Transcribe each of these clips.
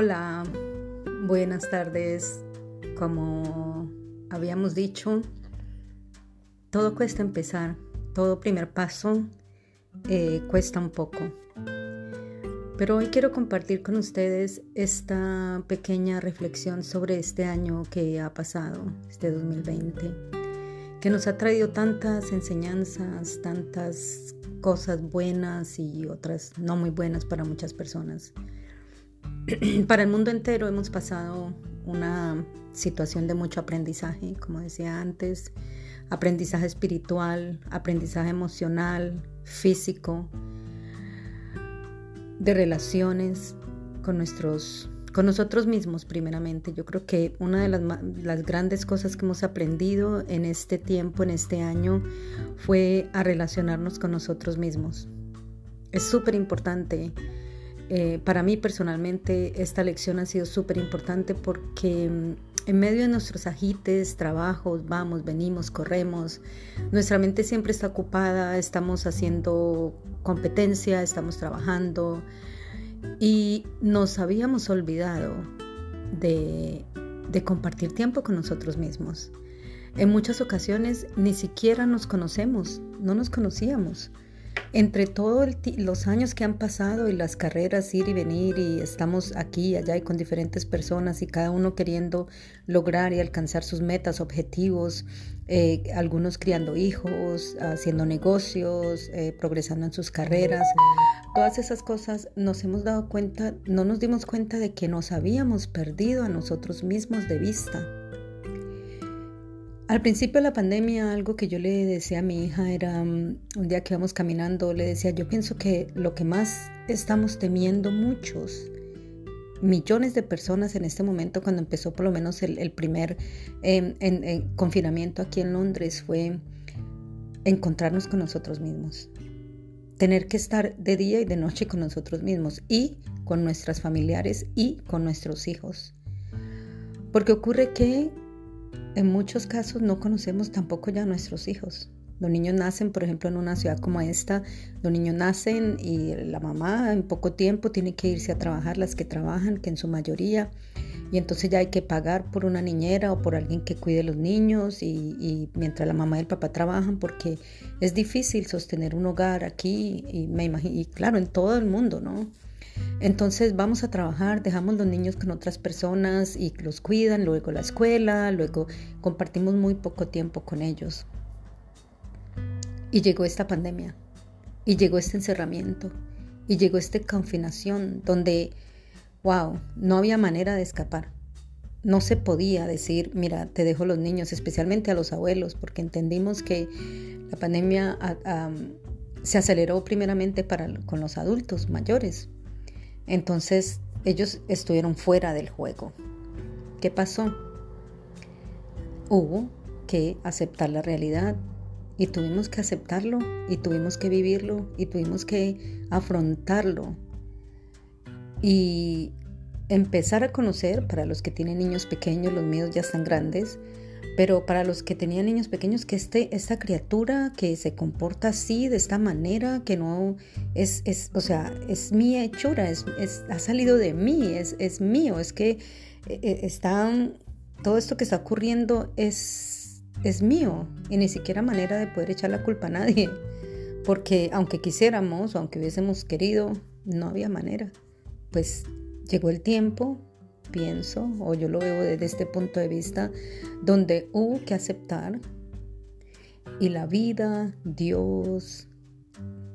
Hola, buenas tardes. Como habíamos dicho, todo cuesta empezar, todo primer paso eh, cuesta un poco. Pero hoy quiero compartir con ustedes esta pequeña reflexión sobre este año que ha pasado, este 2020, que nos ha traído tantas enseñanzas, tantas cosas buenas y otras no muy buenas para muchas personas. para el mundo entero hemos pasado una situación de mucho aprendizaje, como decía antes, aprendizaje espiritual, aprendizaje emocional, físico, de relaciones con nuestros con nosotros mismos primeramente. Yo creo que una de las, grandes cosas que hemos aprendido en este tiempo, en este año, fue a relacionarnos con nosotros mismos. Es súper importante eh, para mí personalmente esta lección ha sido súper importante porque mm, en medio de nuestros agites, trabajos, vamos, venimos, corremos, nuestra mente siempre está ocupada, estamos haciendo competencia, estamos trabajando y nos habíamos olvidado de, de compartir tiempo con nosotros mismos. En muchas ocasiones ni siquiera nos conocemos, no nos conocíamos entre todos los años que han pasado y las carreras ir y venir y estamos aquí y allá y con diferentes personas y cada uno queriendo lograr y alcanzar sus metas, objetivos, eh, algunos criando hijos, haciendo negocios, eh, progresando en sus carreras, todas esas cosas nos hemos dado cuenta, no nos dimos cuenta de que nos habíamos perdido a nosotros mismos de vista. Al principio de la pandemia, algo que yo le decía a mi hija era, mm, un día que íbamos caminando, le decía, yo pienso que lo que más estamos temiendo muchos, millones de personas en este momento, cuando empezó por lo menos el, primer em, confinamiento aquí en Londres, fue encontrarnos con nosotros mismos. Tener que estar de día y de noche con nosotros mismos y con nuestras familiares y con nuestros hijos. Porque ocurre que en muchos casos no conocemos tampoco ya a nuestros hijos. Los niños nacen, por ejemplo, en una ciudad como esta, los niños nacen y la mamá en poco tiempo tiene que irse a trabajar, las que trabajan, que en su mayoría, y entonces ya hay que pagar por una niñera o por alguien que cuide los niños y, mientras la mamá y el papá trabajan porque es difícil sostener un hogar aquí y me imagino, y claro, en todo el mundo, ¿no? Entonces vamos a trabajar, dejamos los niños con otras personas y los cuidan, luego la escuela, luego compartimos muy poco tiempo con ellos. Y llegó esta pandemia, y llegó este encerramiento, y llegó esta confinación donde, wow, no había manera de escapar. No se podía decir, mira, te dejo los niños, especialmente a los abuelos, porque entendimos que la pandemia se aceleró primeramente para, con los adultos mayores, entonces ellos estuvieron fuera del juego. ¿Qué pasó? Hubo que aceptar la realidad y tuvimos que aceptarlo y tuvimos que vivirlo y tuvimos que afrontarlo y empezar a conocer para los que tienen niños pequeños, los míos ya están grandes, pero para los que tenían niños pequeños, que este, esta criatura que se comporta así, de esta manera, que no es, es o sea, es mi hechura, es, ha salido de mí, es, es mío, es que eh, eh, está, todo esto que está ocurriendo es, es mío y ni siquiera manera de poder echar la culpa a nadie, porque aunque quisiéramos o aunque hubiésemos querido, no había manera. Pues llegó el tiempo, pienso, o yo lo veo desde este punto de vista, donde hubo que aceptar y la vida, Dios,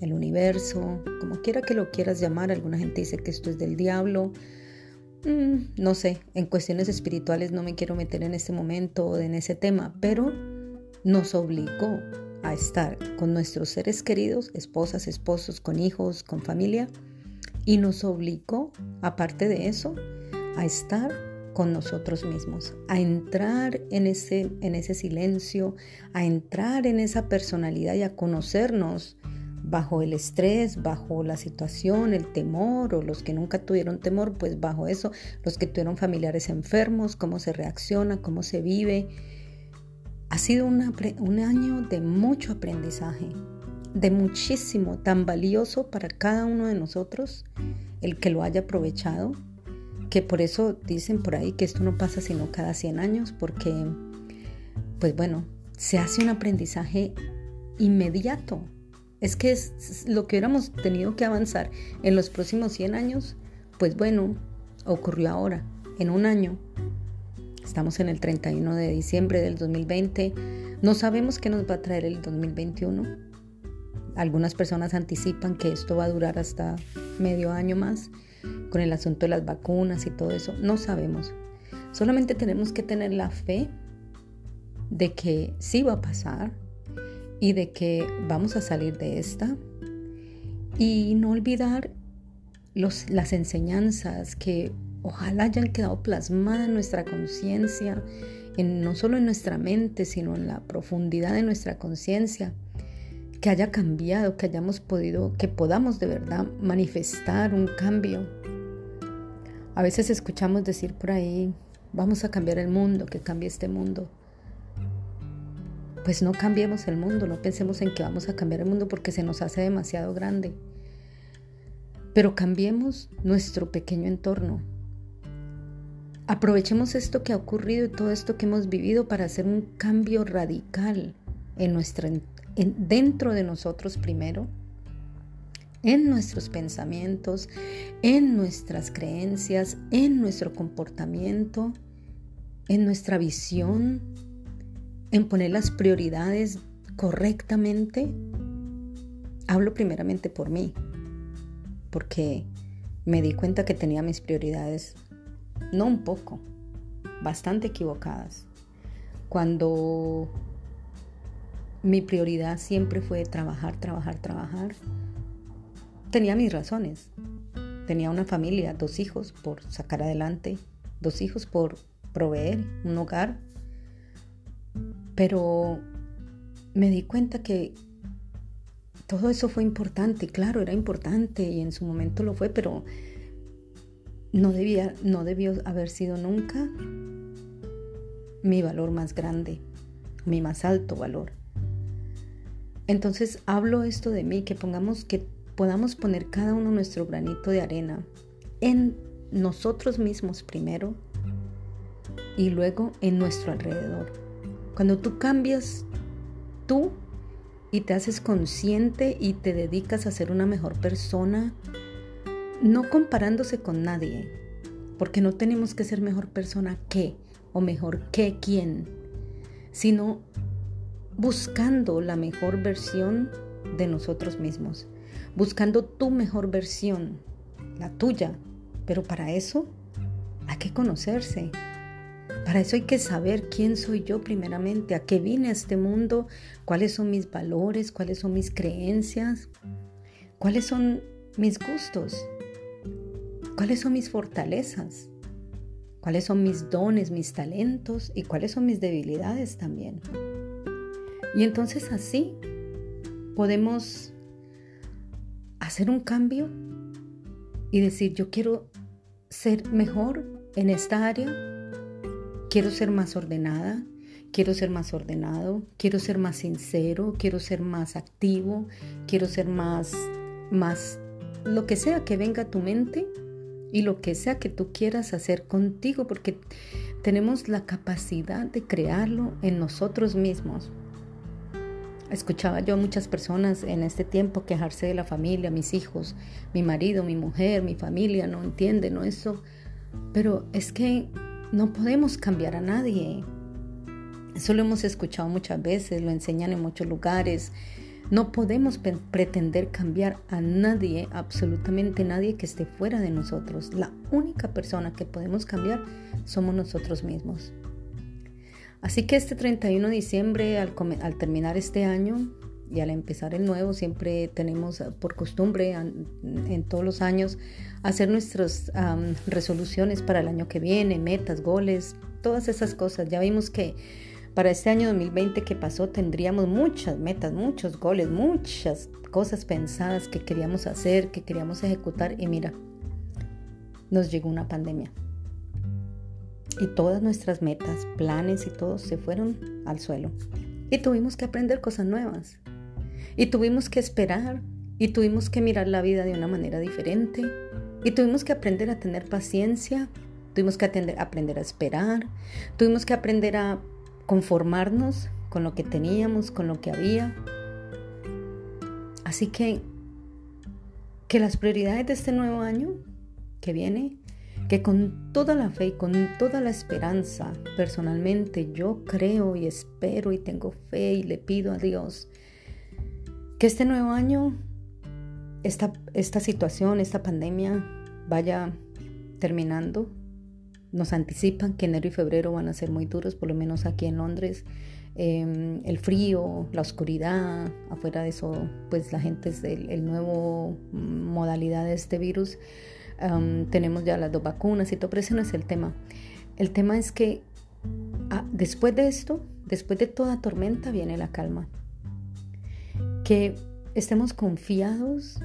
el universo, como quiera que lo quieras llamar, alguna gente dice que esto es del diablo, mm, no sé, en cuestiones espirituales no me quiero meter en este momento en ese tema, pero nos obligó a estar con nuestros seres queridos, esposas, esposos, con hijos, con familia, y nos obligó, aparte de eso, a estar con nosotros mismos, a entrar en ese, en ese silencio, a entrar en esa personalidad y a conocernos bajo el estrés, bajo la situación, el temor, o los que nunca tuvieron temor, pues bajo eso, los que tuvieron familiares enfermos, cómo se reacciona, cómo se vive. Ha sido un año de mucho aprendizaje, de muchísimo, tan valioso para cada uno de nosotros, el que lo haya aprovechado que por eso dicen por ahí que esto no pasa sino cada 100 años, porque, pues bueno, se hace un aprendizaje inmediato. Es que es lo que hubiéramos tenido que avanzar en los próximos 100 años, pues bueno, ocurrió ahora, en un año. Estamos en el 31 de diciembre del 2020. No sabemos qué nos va a traer el 2021. Algunas personas anticipan que esto va a durar hasta medio año más con el asunto de las vacunas y todo eso. No sabemos. Solamente tenemos que tener la fe de que sí va a pasar y de que vamos a salir de esta y no olvidar las enseñanzas que ojalá hayan quedado plasmadas en nuestra conciencia, no solo en nuestra mente, sino en la profundidad de nuestra conciencia, que haya cambiado, que hayamos podido, que podamos de verdad manifestar un cambio a veces escuchamos decir por ahí, vamos a cambiar el mundo, que cambie este mundo. Pues no cambiemos el mundo, no pensemos en que vamos a cambiar el mundo porque se nos hace demasiado grande. Pero cambiemos nuestro pequeño entorno. Aprovechemos esto que ha ocurrido y todo esto que hemos vivido para hacer un cambio radical en nuestra, dentro de nosotros primero en nuestros pensamientos, en nuestras creencias, en nuestro comportamiento, en nuestra visión, en poner las prioridades correctamente. Hablo primeramente por mí, porque me di cuenta que tenía mis prioridades, no un poco, bastante equivocadas. Cuando mi prioridad siempre fue trabajar, trabajar, trabajar, tenía mis razones. Tenía una familia, dos hijos por sacar adelante, dos hijos por proveer un hogar. Pero me di cuenta que todo eso fue importante, claro, era importante y en su momento lo fue, pero no debía, no debió haber sido nunca mi valor más grande, mi más alto valor. Entonces hablo esto de mí, que pongamos que podamos poner cada uno nuestro granito de arena en nosotros mismos primero y luego en nuestro alrededor. Cuando tú cambias tú y te haces consciente y te dedicas a ser una mejor persona, no comparándose con nadie, porque no tenemos que ser mejor persona que o mejor que quién, sino buscando la mejor versión de nosotros mismos buscando tu mejor versión, la tuya. Pero para eso hay que conocerse. Para eso hay que saber quién soy yo primeramente, a qué vine a este mundo, cuáles son mis valores, cuáles son mis creencias, cuáles son mis gustos, cuáles son mis fortalezas, cuáles son mis dones, mis talentos y cuáles son mis debilidades también. Y entonces así podemos hacer un cambio y decir, yo quiero ser mejor en esta área, quiero ser más ordenada, quiero ser más ordenado, quiero ser más sincero, quiero ser más activo, quiero ser más, más, lo que sea que venga a tu mente y lo que sea que tú quieras hacer contigo, porque tenemos la capacidad de crearlo en nosotros mismos. Escuchaba yo a muchas personas en este tiempo quejarse de la familia, mis hijos, mi marido, mi mujer, mi familia, no entienden, no eso. Pero es que no podemos cambiar a nadie. Eso lo hemos escuchado muchas veces, lo enseñan en muchos lugares. No podemos pretender cambiar a nadie, absolutamente nadie que esté fuera de nosotros. La única persona que podemos cambiar somos nosotros mismos. Así que este 31 de diciembre, al, terminar este año y al empezar el nuevo, siempre tenemos eh, por costumbre en, todos los años hacer nuestras resoluciones para el año que viene, metas, goles, todas esas cosas. Ya vimos que para este año 2020 que pasó tendríamos muchas metas, muchos goles, muchas cosas pensadas que queríamos hacer, que queríamos ejecutar y mira, nos llegó una pandemia y todas nuestras metas, planes y todo se fueron al suelo. Y tuvimos que aprender cosas nuevas. Y tuvimos que esperar y tuvimos que mirar la vida de una manera diferente. Y tuvimos que aprender a tener paciencia, tuvimos que aprender a esperar, tuvimos que aprender a conformarnos con lo que teníamos, con lo que había. Así que que las prioridades de este nuevo año que viene, que con toda la fe y con toda la esperanza, personalmente yo creo y espero y tengo fe y le pido a Dios que este nuevo año, esta, esta situación, esta pandemia vaya terminando. Nos anticipan que enero y febrero van a ser muy duros, por lo menos aquí en Londres. Em, el frío, la oscuridad, afuera de eso, pues la gente es el, nuevo modalidad de este virus. Tenemos ya las dos vacunas y todo, pero ese no es el tema. El tema es que ah, después de esto, después de toda tormenta, viene la calma. Que estemos confiados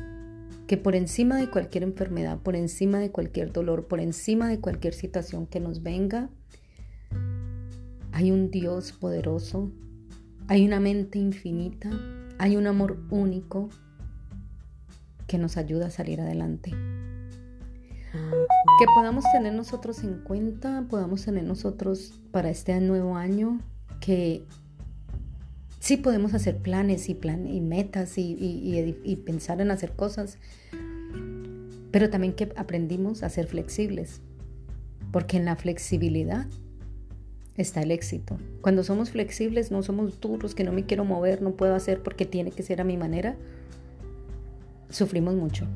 que por encima de cualquier enfermedad, por encima de cualquier dolor, por encima de cualquier situación que nos venga, hay un Dios poderoso, hay una mente infinita, hay un amor único que nos ayuda a salir adelante. Que podamos tener nosotros en cuenta, podamos tener nosotros para este nuevo año que sí podemos hacer planes y, plan, y metas y, y pensar en hacer cosas, pero también que aprendimos a ser flexibles, porque en la flexibilidad está el éxito. Cuando somos flexibles, no somos duros, que no me quiero mover, no puedo hacer porque tiene que ser a mi manera, sufrimos mucho.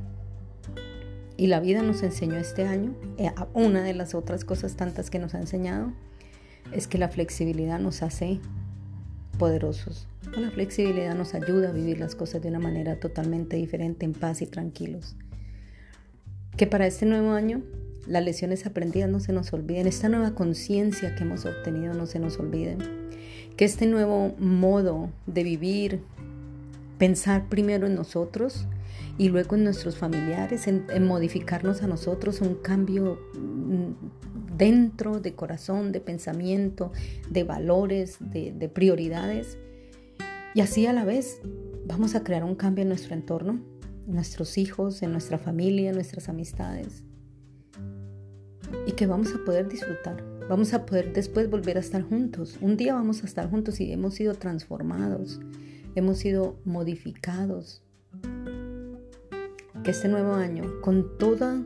Y la vida nos enseñó este año, eh, una de las otras cosas tantas que nos ha enseñado, es que la flexibilidad nos hace poderosos. La flexibilidad nos ayuda a vivir las cosas de una manera totalmente diferente, en paz y tranquilos. Que para este nuevo año las lecciones aprendidas no se nos olviden, esta nueva conciencia que hemos obtenido no se nos olvide, que este nuevo modo de vivir, pensar primero en nosotros y luego en nuestros familiares, en, modificarnos a nosotros, un cambio mm, dentro de corazón, de pensamiento, de valores, de, de prioridades. Y así a la vez vamos a crear un cambio en nuestro entorno, en nuestros hijos, en nuestra familia, en nuestras amistades y que vamos a poder disfrutar. Vamos a poder después volver a estar juntos. Un día vamos a estar juntos y hemos sido transformados, hemos sido modificados. Este nuevo año, con toda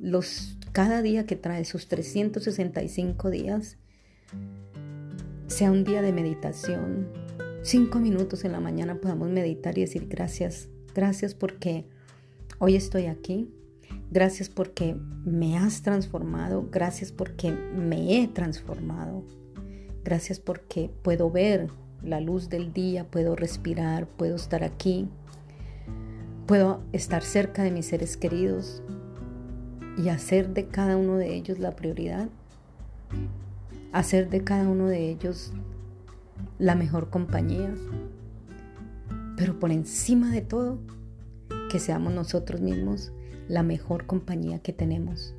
los cada día que trae sus 365 días, sea un día de meditación. Cinco minutos en la mañana podamos meditar y decir gracias, gracias porque hoy estoy aquí, Gracias porque me has transformado. Gracias porque me he transformado. Gracias porque puedo ver la luz del día, puedo respirar, puedo estar aquí. Puedo estar cerca de mis seres queridos y hacer de cada uno de ellos la prioridad. Hacer de cada uno de ellos la mejor compañía. Pero por encima de todo, que seamos nosotros mismos la mejor compañía que tenemos.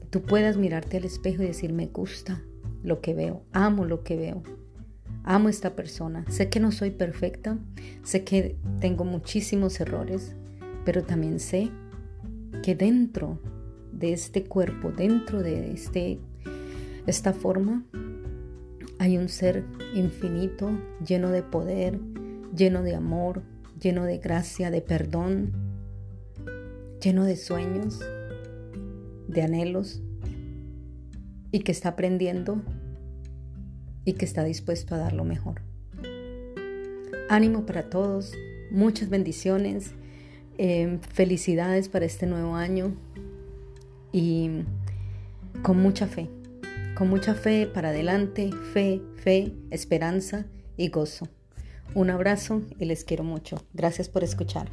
Que tú puedas mirarte al espejo y decir, me gusta lo que veo, amo lo que veo, amo esta persona. Sé que no soy perfecta, sé que tengo muchísimos errores, pero también sé que dentro de este cuerpo, dentro de este, esta forma, hay un ser infinito, lleno de poder, lleno de amor, lleno de gracia, de perdón, lleno de sueños, de anhelos y que está aprendiendo y que está dispuesto a dar lo mejor. Ánimo para todos, muchas bendiciones, eh, felicidades para este nuevo año y con mucha fe, con mucha fe para adelante, fe, fe, esperanza y gozo. Un abrazo y les quiero mucho. Gracias por escuchar.